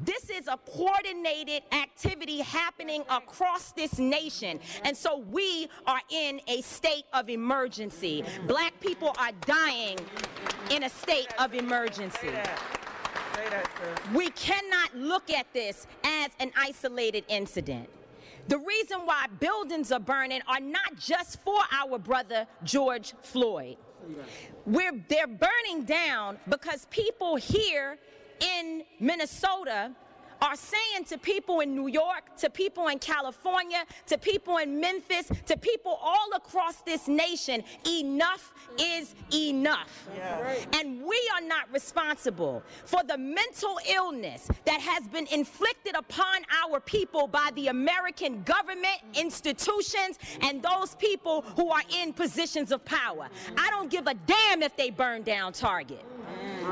This is a coordinated activity happening across this nation. And so we are in a state of emergency. Black people are dying in a state of emergency. We cannot look at this as an isolated incident. The reason why buildings are burning are not just for our brother George Floyd. We're, they're burning down because people here in Minnesota are saying to people in New York, to people in California, to people in Memphis, to people all across this nation, enough is enough. And we are not responsible for the mental illness that has been inflicted upon our people by the American government, institutions, and those people who are in positions of power. I don't give a damn if they burn down Target.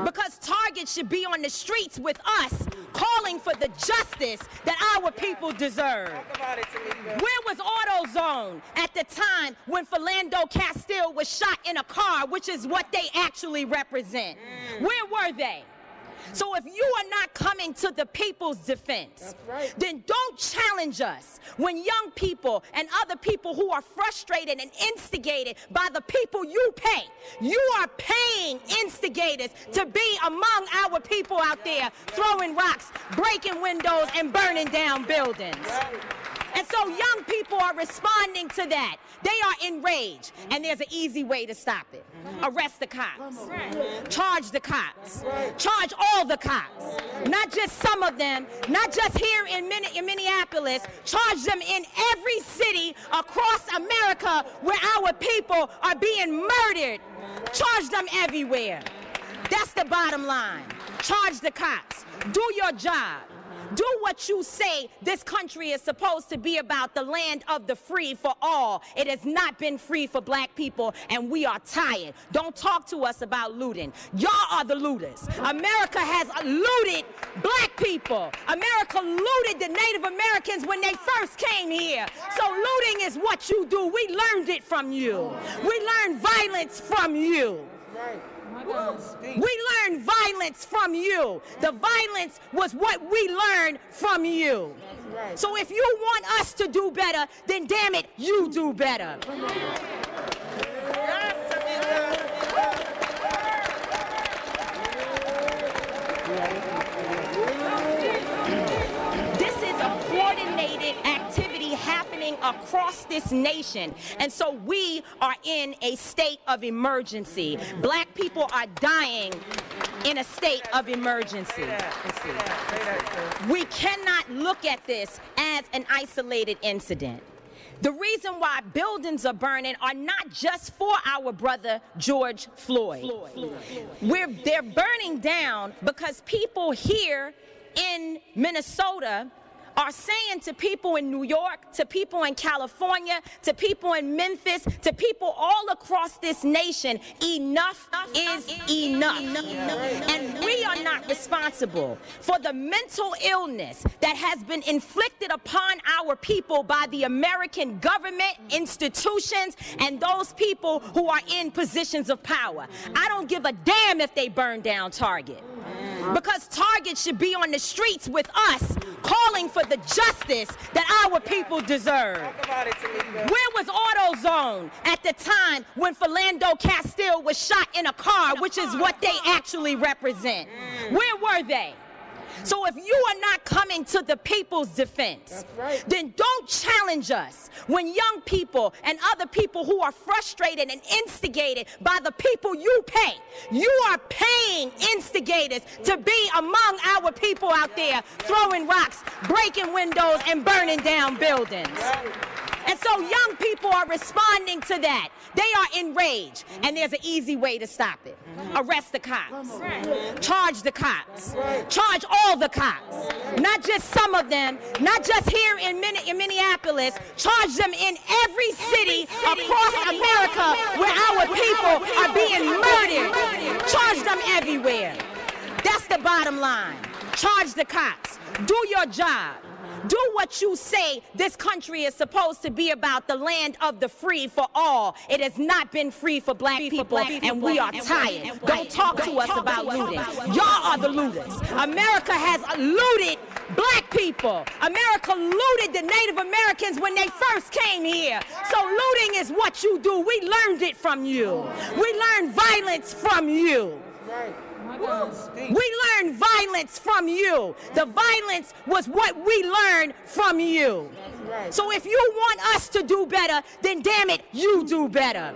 Because Target should be on the streets with us calling for the justice that our people deserve. Where was AutoZone at the time when Philando Castile was shot in a car, which is what they actually represent? Where were they? So if you are not coming to the people's defense, right. then don't challenge us when young people and other people who are frustrated and instigated by the people you pay. You are paying instigators to be among our people out there throwing rocks, breaking windows, and burning down buildings. And so young people are responding to that. They are enraged. And there's an easy way to stop it. Arrest the cops. Charge the cops. Charge all the cops. Not just some of them, not just here in, Min- in Minneapolis. Charge them in every city across America where our people are being murdered. Charge them everywhere. That's the bottom line. Charge the cops. Do your job. Do what you say this country is supposed to be about the land of the free for all. It has not been free for black people, and we are tired. Don't talk to us about looting. Y'all are the looters. America has looted black people. America looted the Native Americans when they first came here. So looting is what you do. We learned it from you. We learned violence from you. We learned violence from you. The violence was what we learned from you. So if you want us to do better, then damn it, you do better. Happening across this nation. And so we are in a state of emergency. Black people are dying in a state of emergency. We cannot look at this as an isolated incident. The reason why buildings are burning are not just for our brother George Floyd. We're, they're burning down because people here in Minnesota are saying to people in New York, to people in California, to people in Memphis, to people all across this nation, enough is enough. And we are not responsible for the mental illness that has been inflicted upon our people by the American government, institutions, and those people who are in positions of power. I don't give a damn if they burn down Target. Because Target should be on the streets with us calling for the justice that our people deserve. Where was AutoZone at the time when Philando Castile was shot in a car, which is what they actually represent? Where were they? So if you are not coming to the people's defense, then don't challenge us when young people and other people who are frustrated and instigated by the people you pay. You are paying instigators to be among our people out there throwing rocks, breaking windows, and burning down buildings. And so young people are responding to that. They are enraged. And there's an easy way to stop it. Arrest the cops. Charge the cops. Charge all the cops. Not just some of them, not just here in, Minneapolis. Charge them in every city across America where our people are being murdered. Charge them everywhere. That's the bottom line. Charge the cops. Do your job. Do what you say this country is supposed to be about the land of the free for all. It has not been free for black people, and we are tired. Don't talk to us about looting. Y'all are the looters. America has looted black people. America looted the Native Americans when they first came here. So looting is what you do. We learned it from you. We learned violence from you. We learned violence from you. The violence was what we learned from you. So if you want us to do better, then damn it, you do better.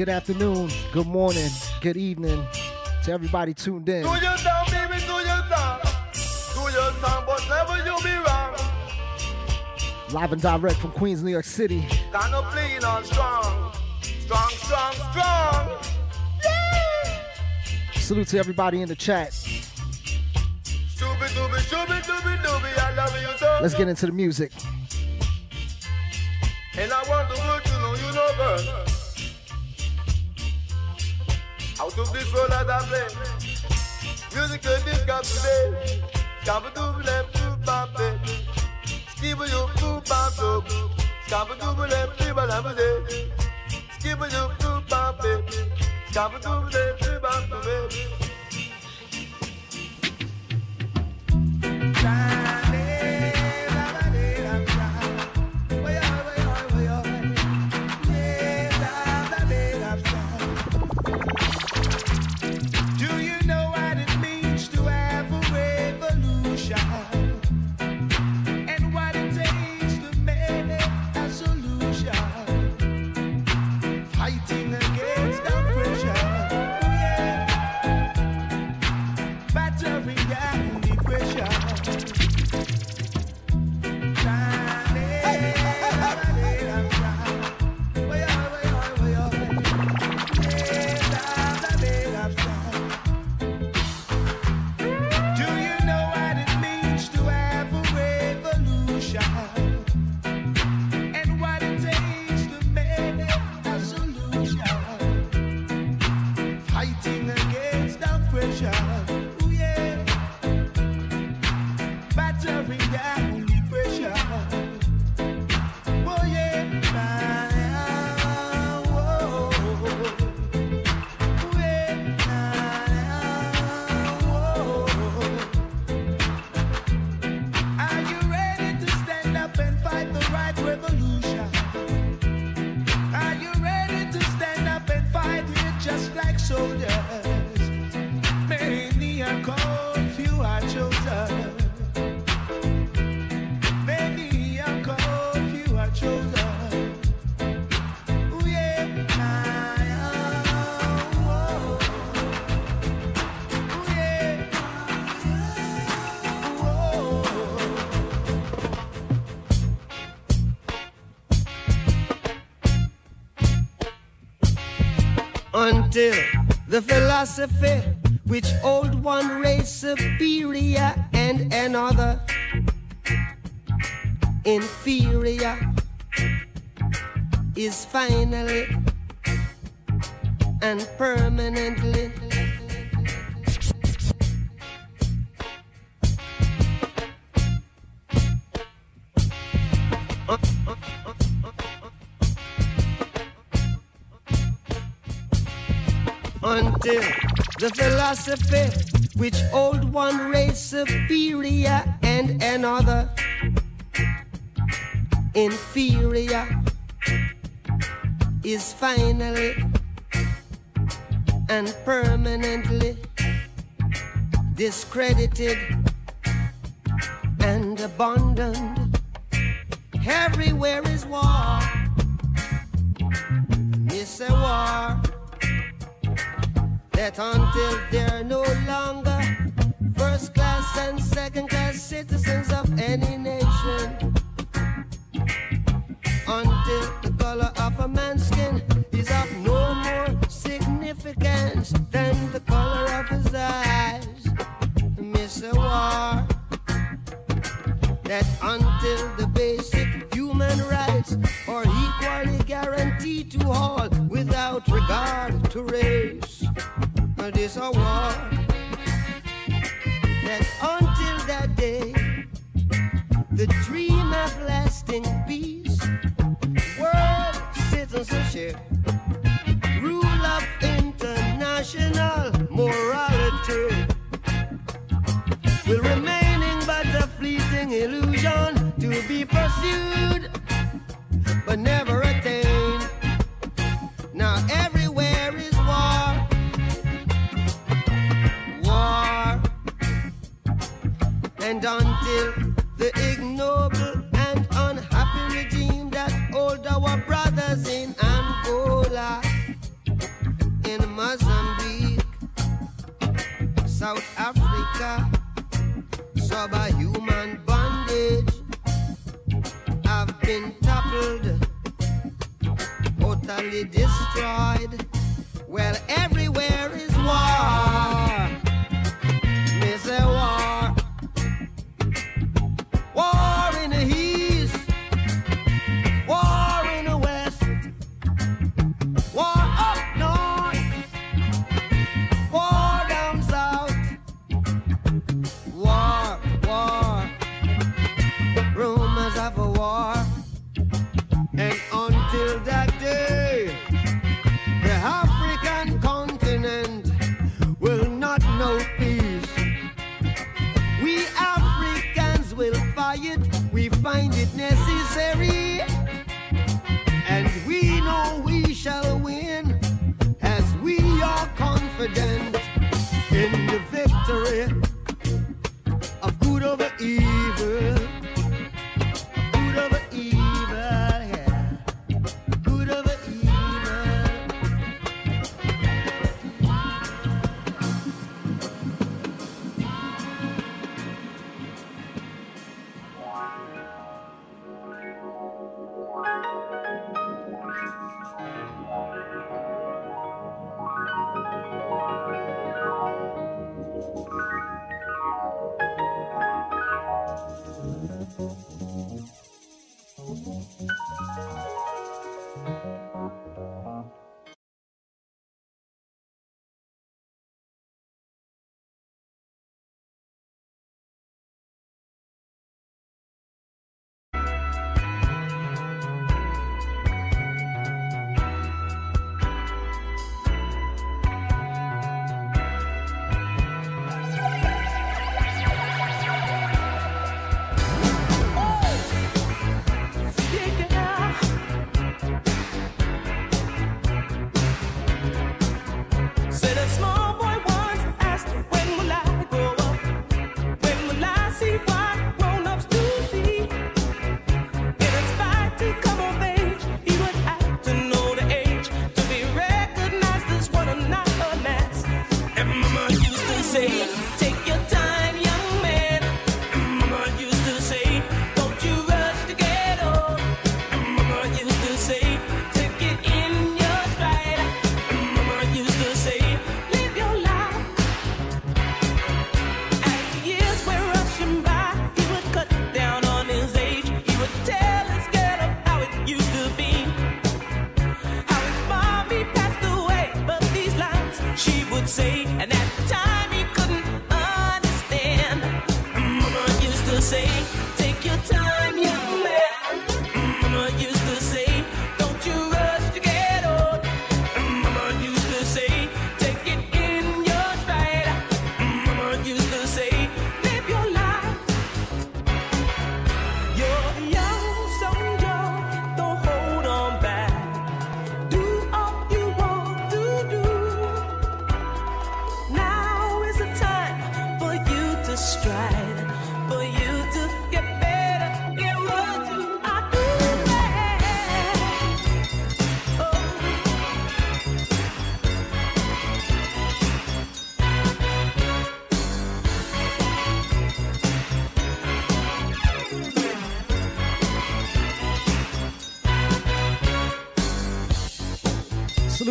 Good afternoon, good morning, good evening to everybody tuned in. Do your time, baby, do your time. Do your time, but never you be wrong. Live and direct from Queens, New York City. Kind of playing on strong. Strong, strong, strong. Yeah! Salute to everybody in the chat. Let's get into the music. Dooby philosophy which old one race superior and another inferior is finally and permanently the philosophy which old one race superior and another inferior is finally and permanently discredited and abandoned. Everywhere is war. It's a war that until they're no longer first class and second class citizens of any nation, until the color of a man's skin is of no more significance than the color of his eyes, miss a war. That until the basic human rights are equally guaranteed to all without regard to race. This it's war that until that day, the dream of lasting peace, world citizenship, rule of international morality will remain in but a fleeting illusion to be pursued but never attained. and until the ignoble and unhappy regime that hold our brothers in Angola, in Mozambique, South Africa, subhuman bondage, have been toppled, totally destroyed. Well, everywhere is war.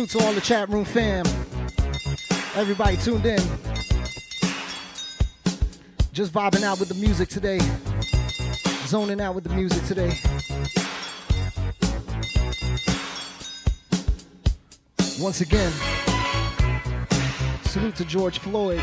Salute to all the chat room fam. Everybody tuned in. Just vibing out with the music today. Zoning out with the music today. Once again, salute to George Floyd.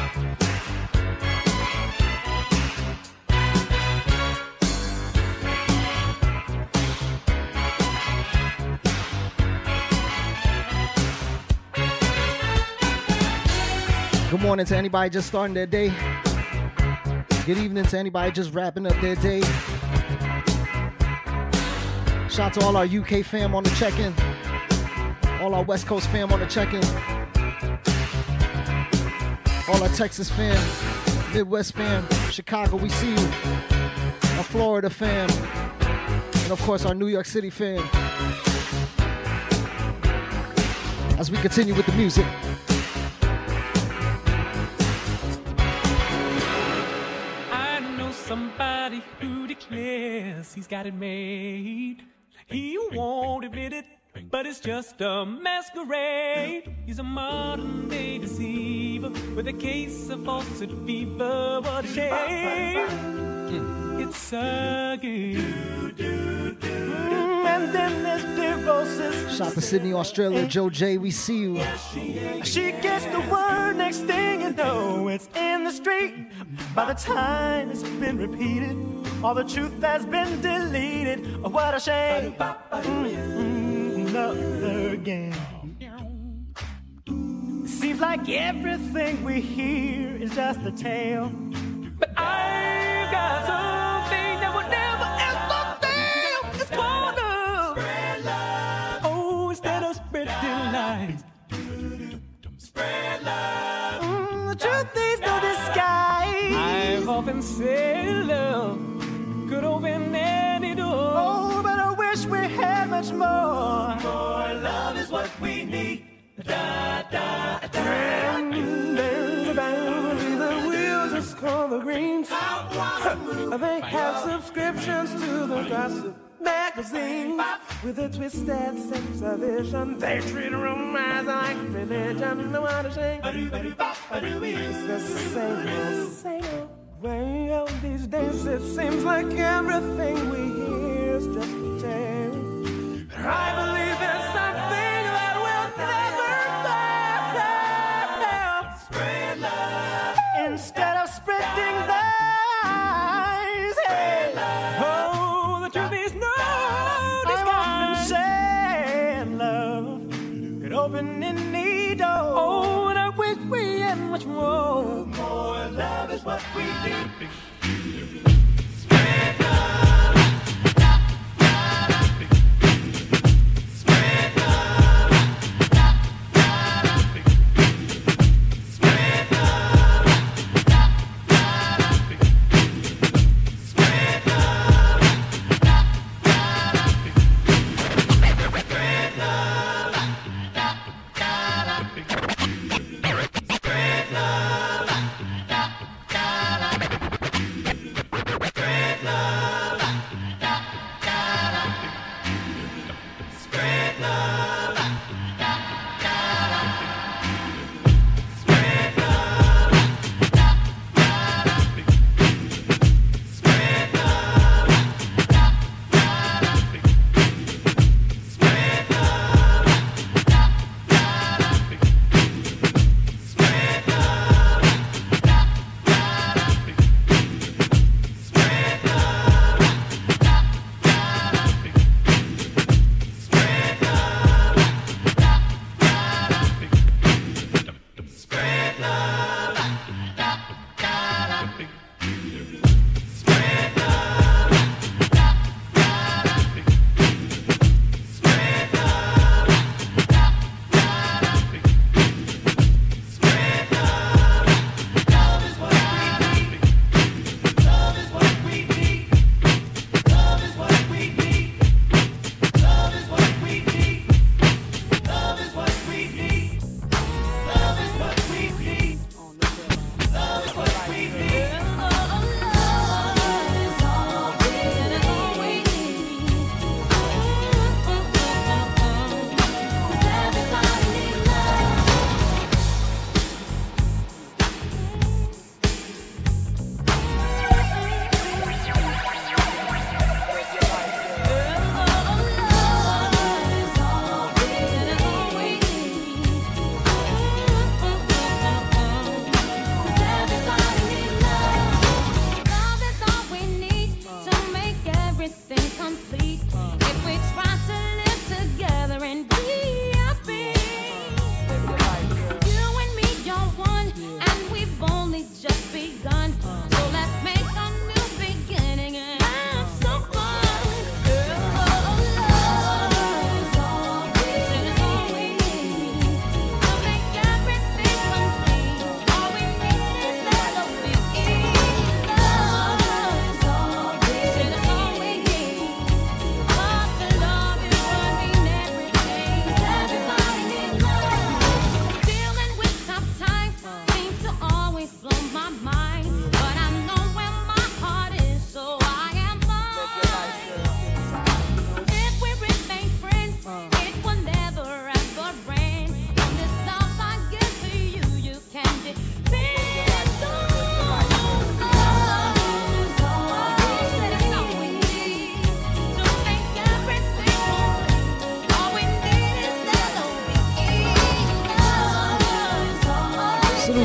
morning to anybody just starting their day. Good evening to anybody just wrapping up their day. Shout out to all our UK fam on the check in, all our West Coast fam on the check in, all our Texas fam, Midwest fam, Chicago, we see you, our Florida fam, and of course our New York City fam. As we continue with the music. He's got it made. He won't admit it, but it's just a masquerade. He's a modern day deceiver with a case of falsehood fever. What a shame! It's a mm. Game. And then there's neurosis. Shout to Sydney, Australia. Joe J, we see you. She gets the word, next thing you know, it's in the street. By the time it's been repeated, all the truth has been deleted. Oh, what a shame. Mm, Another game. Seems like everything we hear is just a tale. But I've got something I've often said love could open any door. Oh, but I wish we had much more. More love is what we need. Da, da, da. And there's a boundary, the wheels just call the greens. they have subscriptions to the gossip magazines with a twisted sense of vision. They treat a romance like religion. No what a shame. It's the same old, same old out these days. It seems like everything we hear is just a tale. I believe there's something that will never fail. Spread love instead of spreading lies. Oh, the truth is no disguise. I've often said love could open what we need.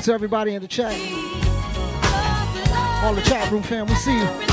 To everybody in the chat. All the chat room fam, we see you.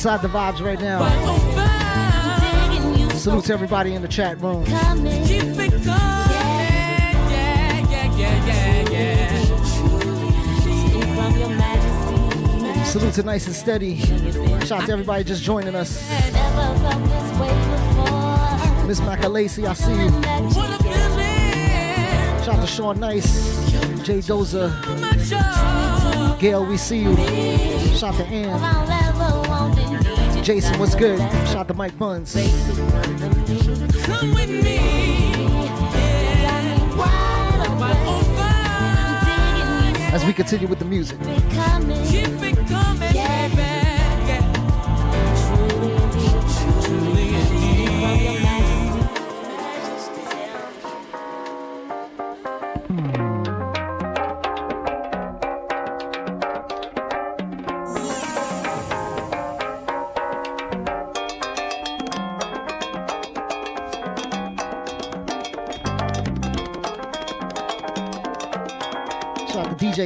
inside the vibes right now. Salute to everybody in the chat room. Salute to Nice and Steady. Shout out to everybody just joining us. Miss Macalacy, I see you. Shout out to Sean Nice, Jay Doza, Gail, we see you. Shout out to Ann. Jason, what's good? Shout out to Mike Buns. Come with me. As we continue with the music.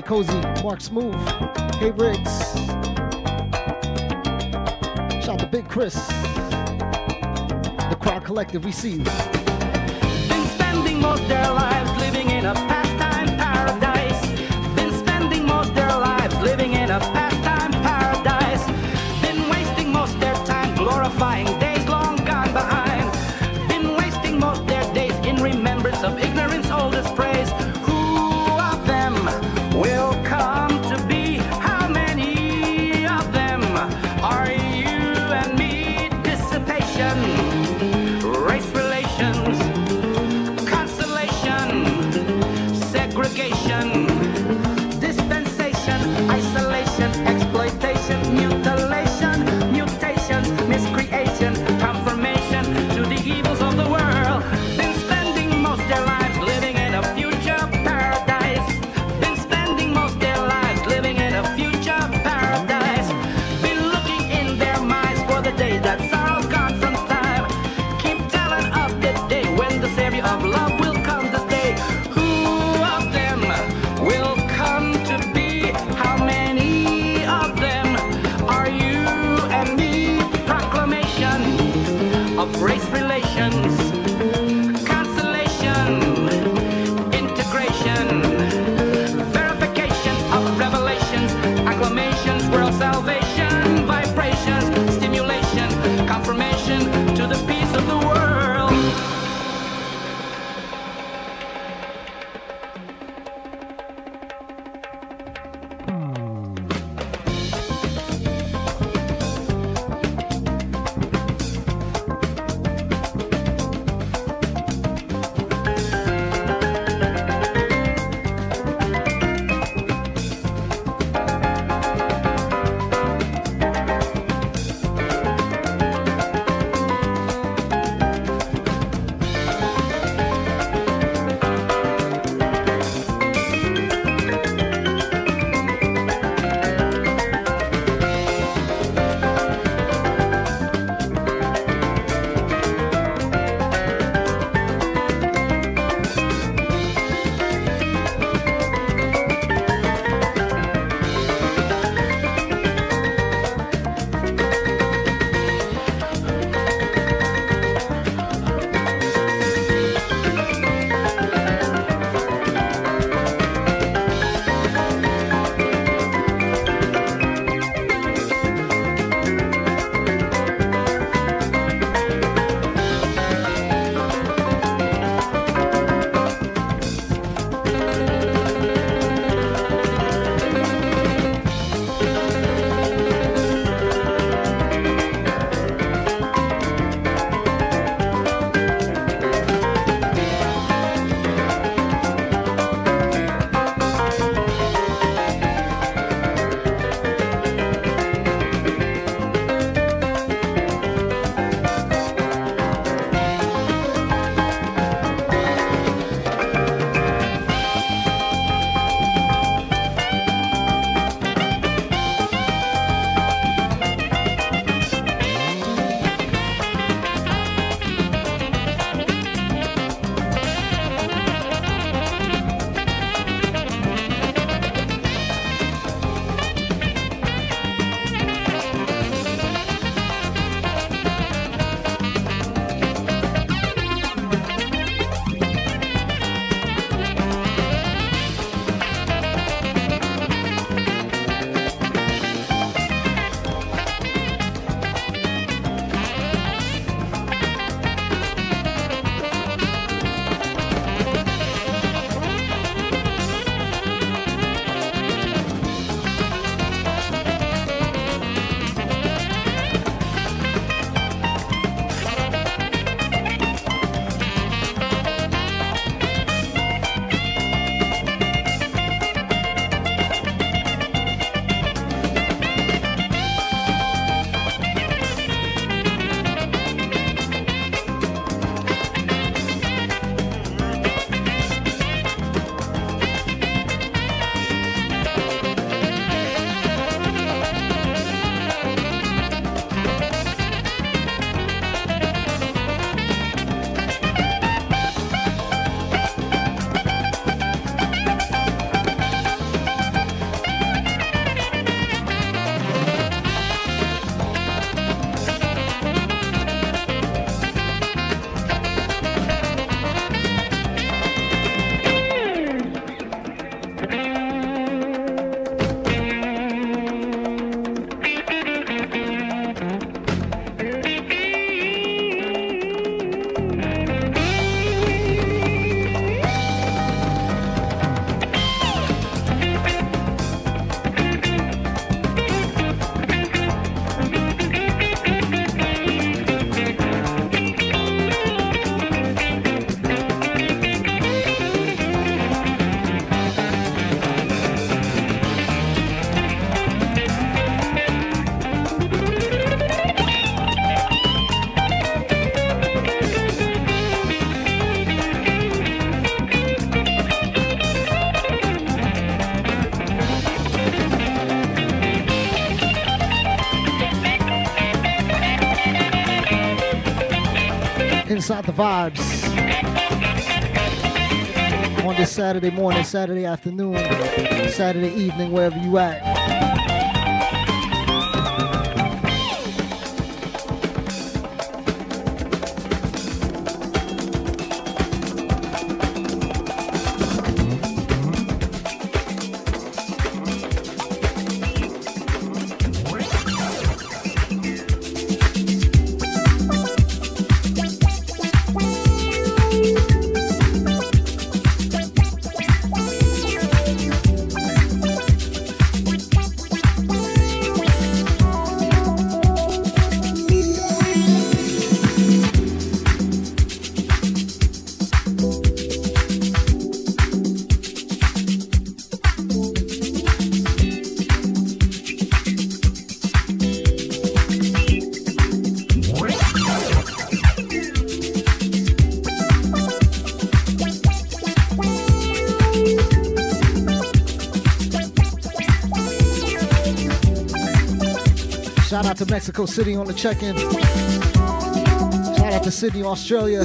Cozy, Mark Smooth, Hey Riggs. Shout out to Big Chris. The Crowd Collective, we see you. Been spending most their lives inside the vibes. On this Saturday morning, Saturday afternoon, Saturday evening, wherever you at. To Mexico City on the check-in. Shout out to Sydney, Australia.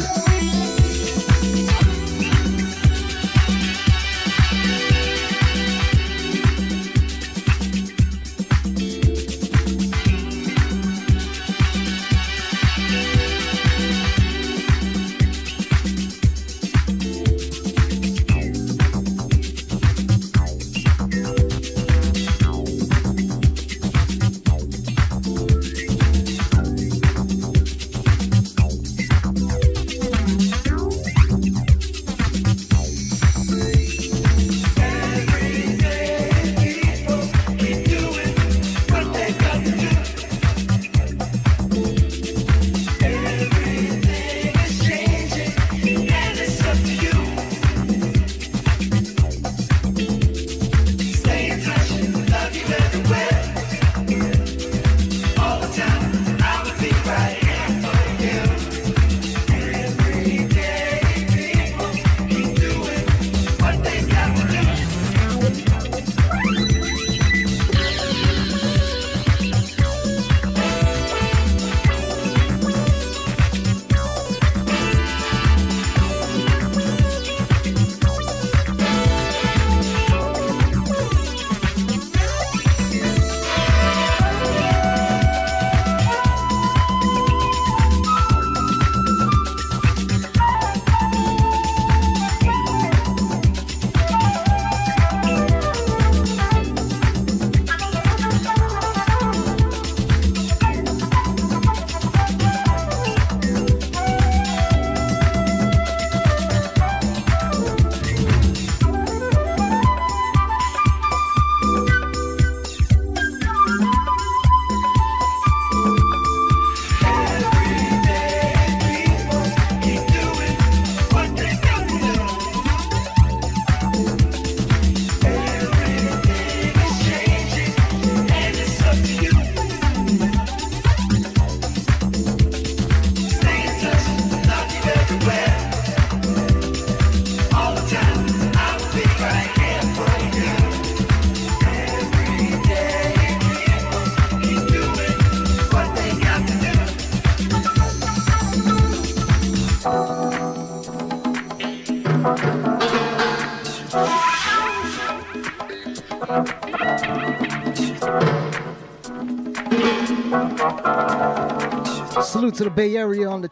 To the Bay Area on the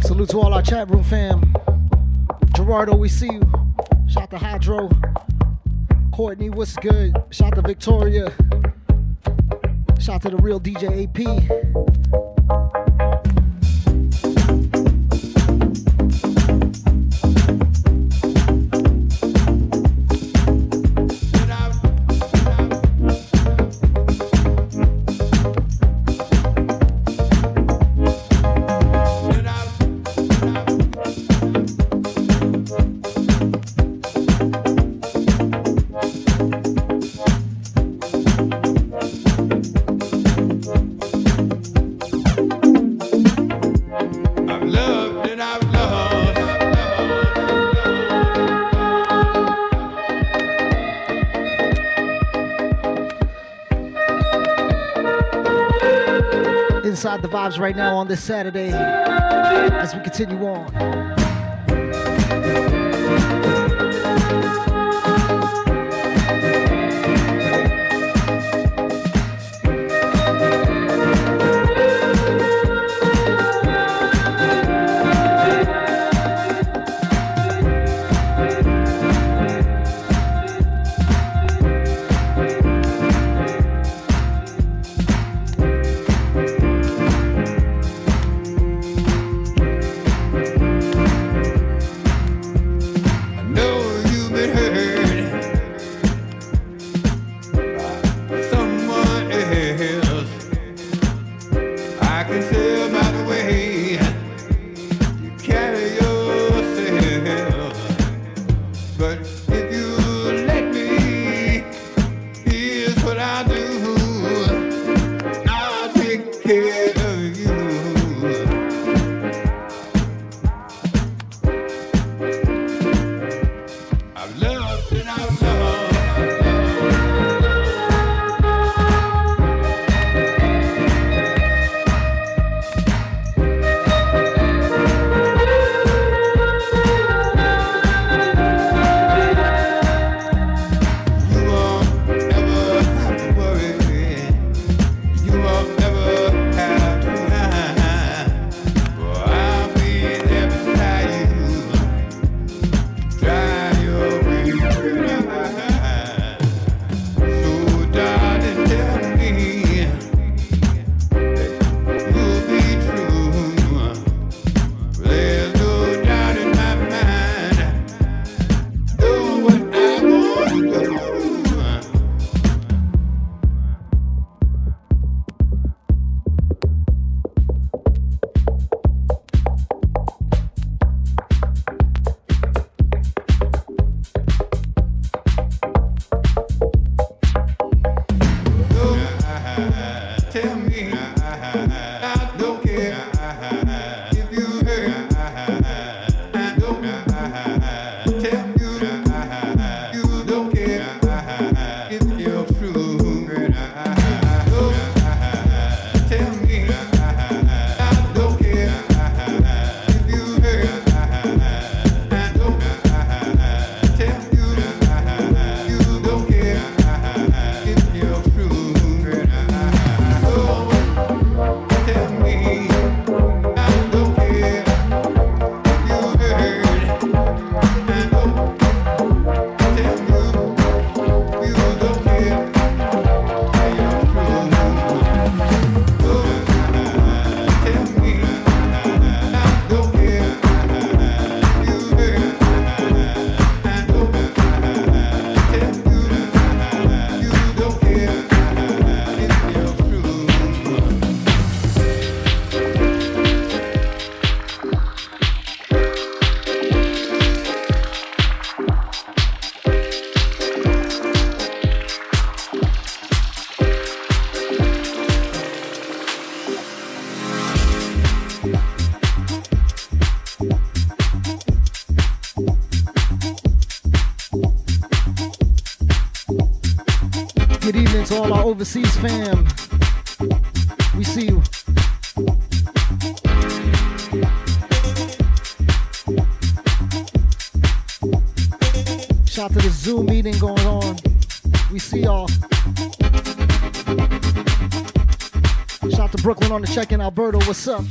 Salute to all our chat room fam. Gerardo, we see you. Shout to Hydro. Courtney, what's good? Shout to Victoria. Shout to the real DJ AP. Inside the Vibes right now on this Saturday as we continue on. overseas fam. We see you. Shout out to the Zoom meeting going on. We see y'all. Shout out to Brooklyn on the check in. Alberto, what's up?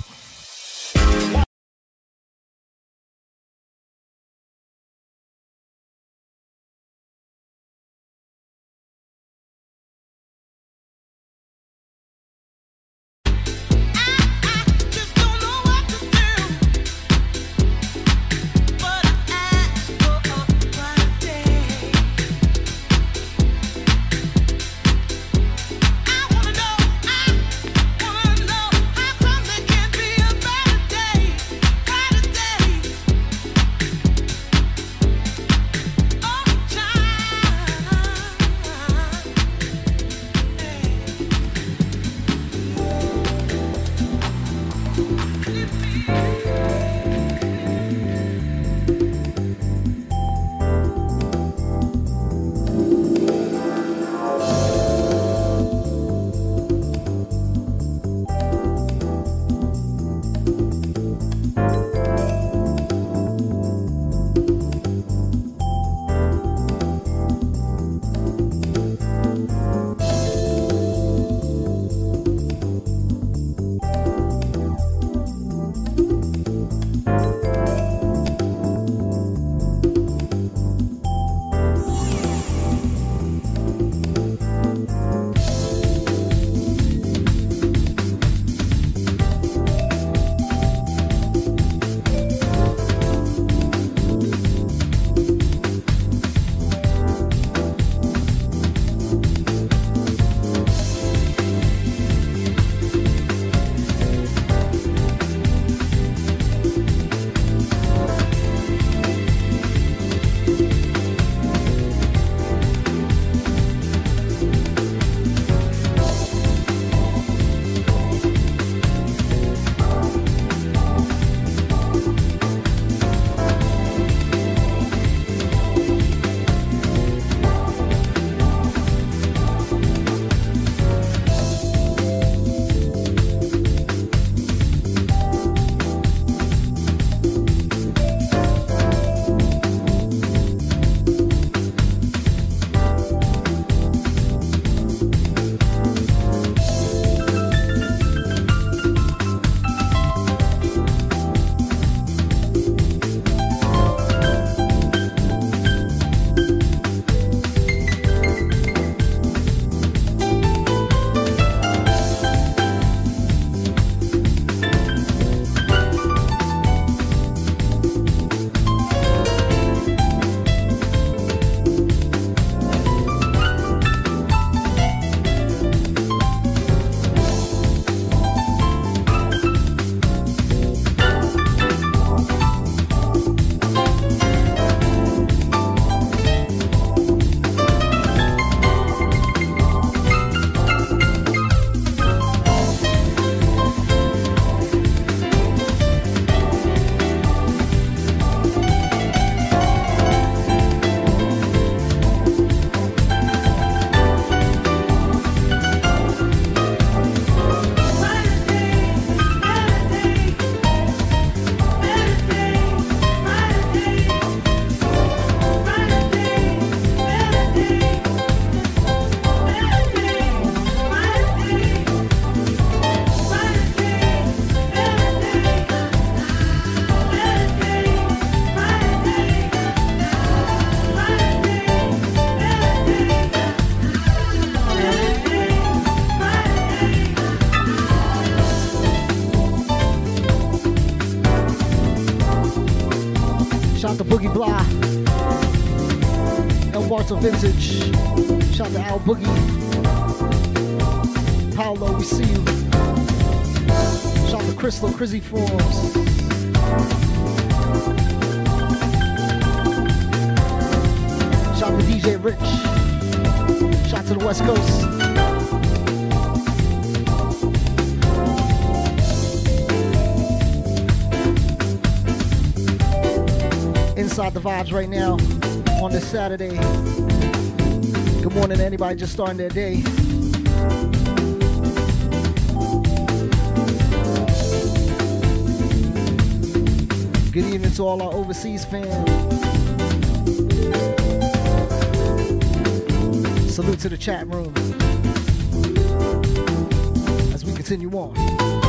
Vintage. Shout out to Al Boogie. Paolo, we see you. Shout out to Crystal Crizzy Forms. Shout out to DJ Rich. Shout out to the West Coast. Inside the vibes right now on this Saturday. Good morning to anybody just starting their day. Good evening to all our overseas fans. Salute to the chat room. as we continue on.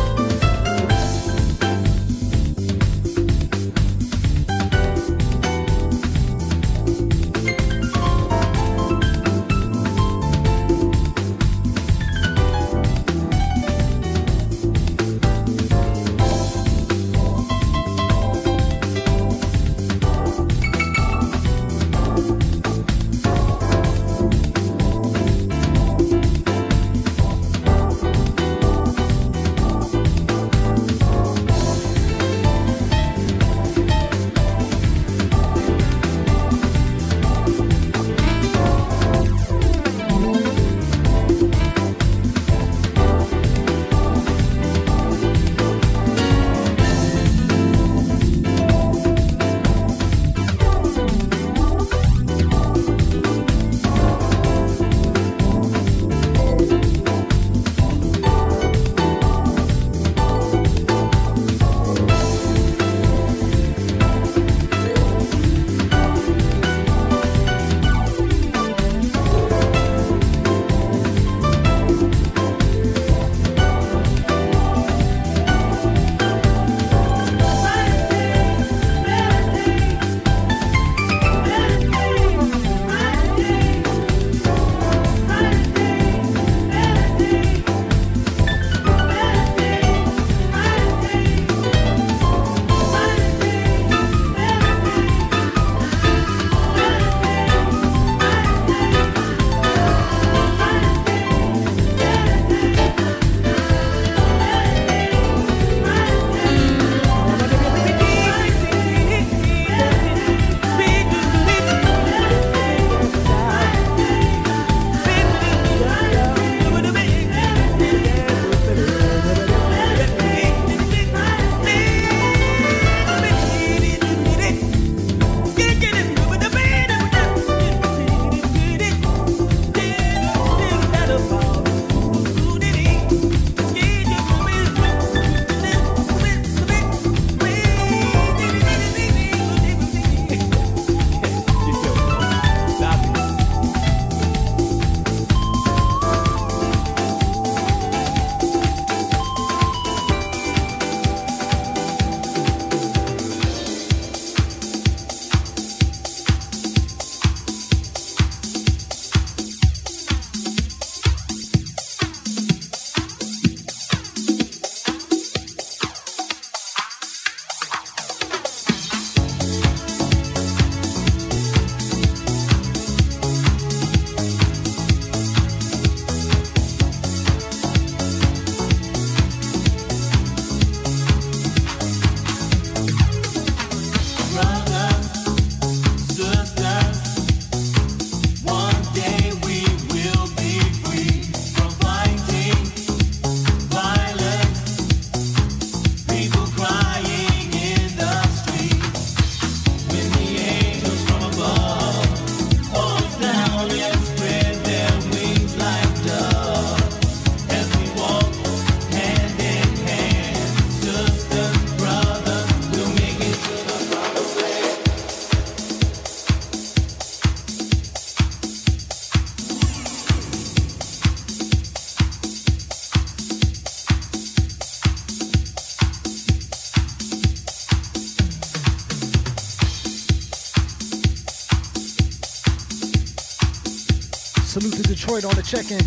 Detroit on the check-in.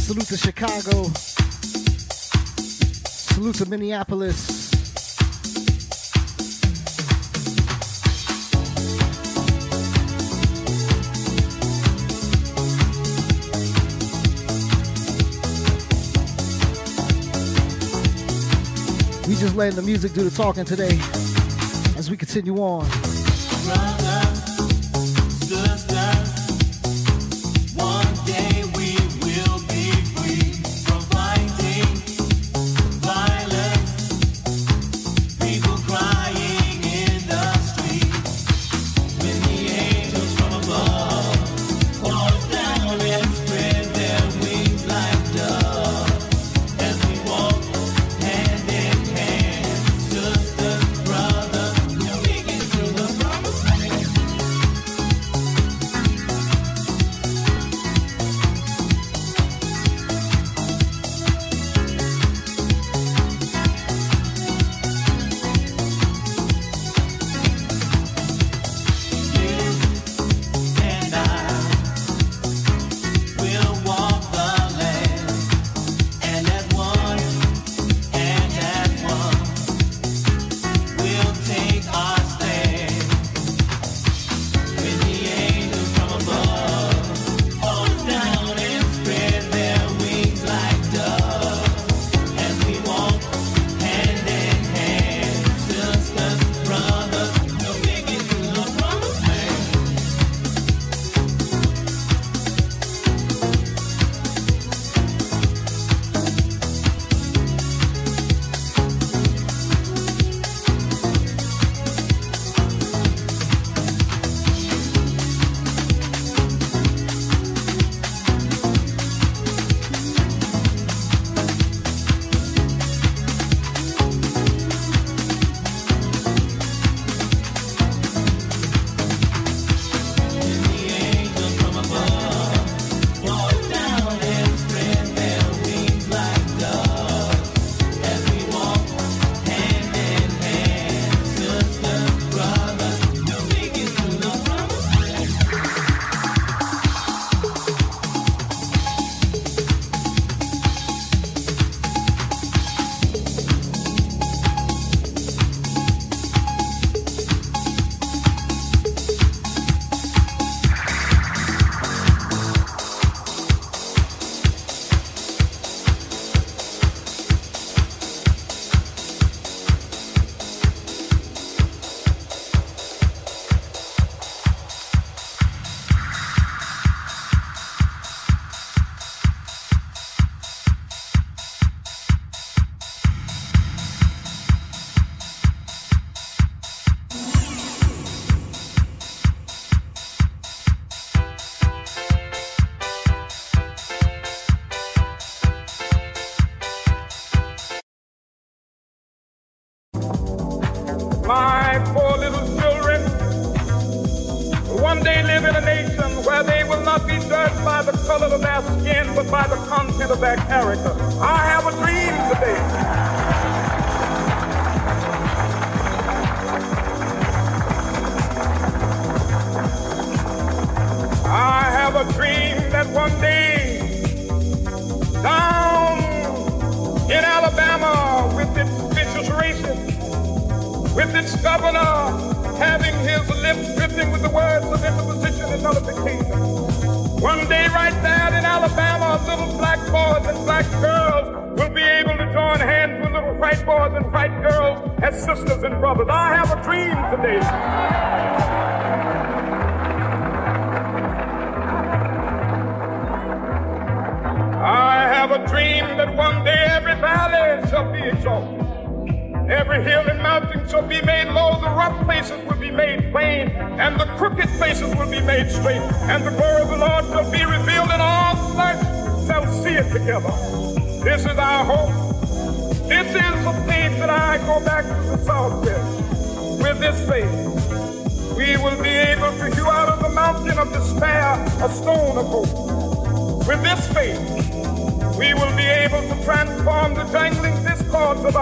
Salute to Chicago. Salute to Minneapolis. We just letting the music do the talking today as we continue on.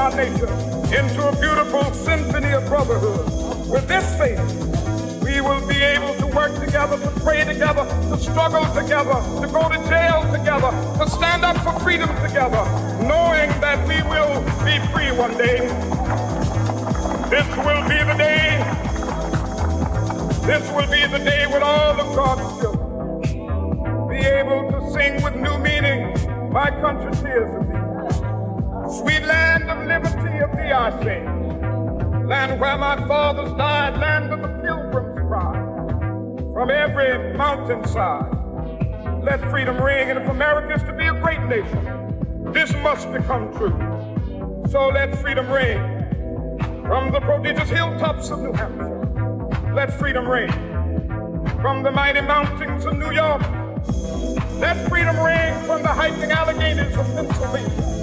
Our into a beautiful symphony of brotherhood. With this faith, we will be able to work together, to pray together, to struggle together, to go to jail together, to stand up for freedom together, knowing that we will be free one day. This will be the day. This will be the day when all of God's children be able to sing with new meaning my country tears. Sweet land of liberty of thee I sing. Land where my fathers died, land of the pilgrim's pride. From every mountainside, let freedom ring. And if America is to be a great nation, this must become true. So let freedom ring. From the prodigious hilltops of New Hampshire, let freedom ring. From the mighty mountains of New York, let freedom ring from the hiking Alleghenies of Pennsylvania.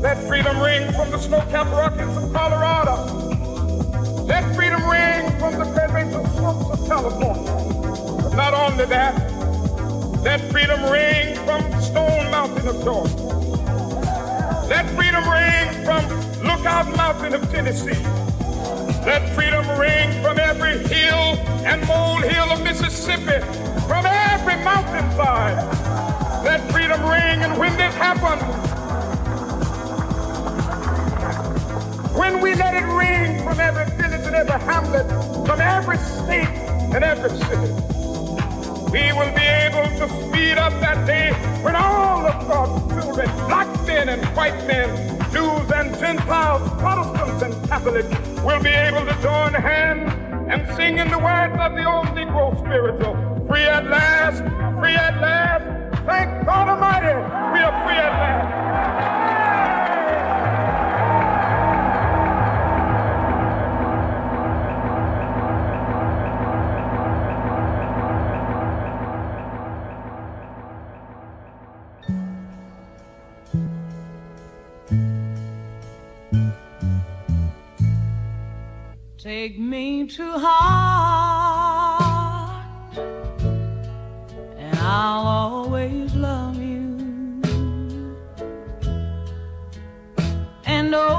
Let freedom ring from the snow-capped Rockies of Colorado. Let freedom ring from the Fairbanks slopes of California. But not only that, let freedom ring from Stone Mountain of Georgia. Let freedom ring from Lookout Mountain of Tennessee. Let freedom ring from every hill and molehill of Mississippi, from every mountainside. Let freedom ring, and when this happens, when we let it ring from every village and every hamlet, from every state and every city, we will be able to speed up that day when all of God's children, black men and white men, Jews and Gentiles, Protestants and Catholics, will be able to join hands and sing in the words of the old Negro spiritual. Free at last, free at last. Thank God Almighty, we are free at last. Take me to heart, and I'll always love you. And nobody